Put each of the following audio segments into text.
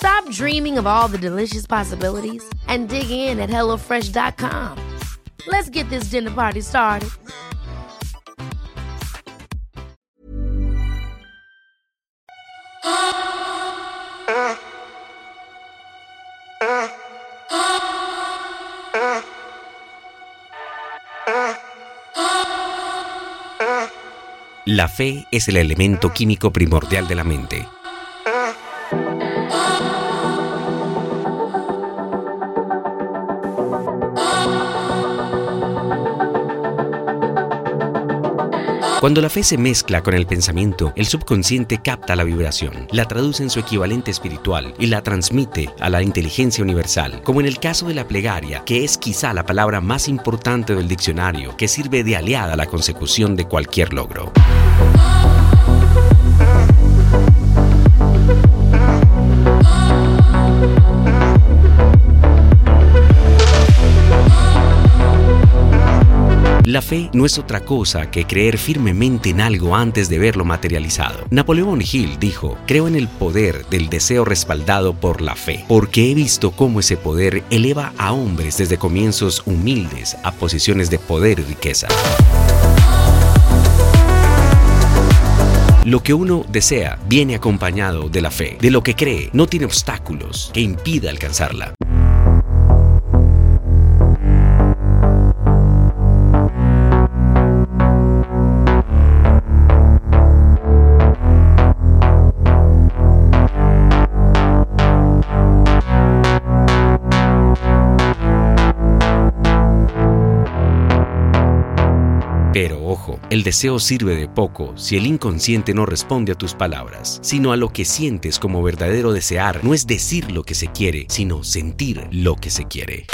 Stop dreaming of all the delicious possibilities and dig in at HelloFresh.com. Let's get this dinner party started. La fe es el elemento químico primordial de la mente. Cuando la fe se mezcla con el pensamiento, el subconsciente capta la vibración, la traduce en su equivalente espiritual y la transmite a la inteligencia universal, como en el caso de la plegaria, que es quizá la palabra más importante del diccionario, que sirve de aliada a la consecución de cualquier logro. La fe no es otra cosa que creer firmemente en algo antes de verlo materializado. Napoleón Hill dijo, creo en el poder del deseo respaldado por la fe, porque he visto cómo ese poder eleva a hombres desde comienzos humildes a posiciones de poder y riqueza. Lo que uno desea viene acompañado de la fe. De lo que cree no tiene obstáculos que impida alcanzarla. Pero ojo, el deseo sirve de poco si el inconsciente no responde a tus palabras, sino a lo que sientes como verdadero desear. No es decir lo que se quiere, sino sentir lo que se quiere.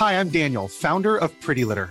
Hi, I'm Daniel, founder of Pretty Litter.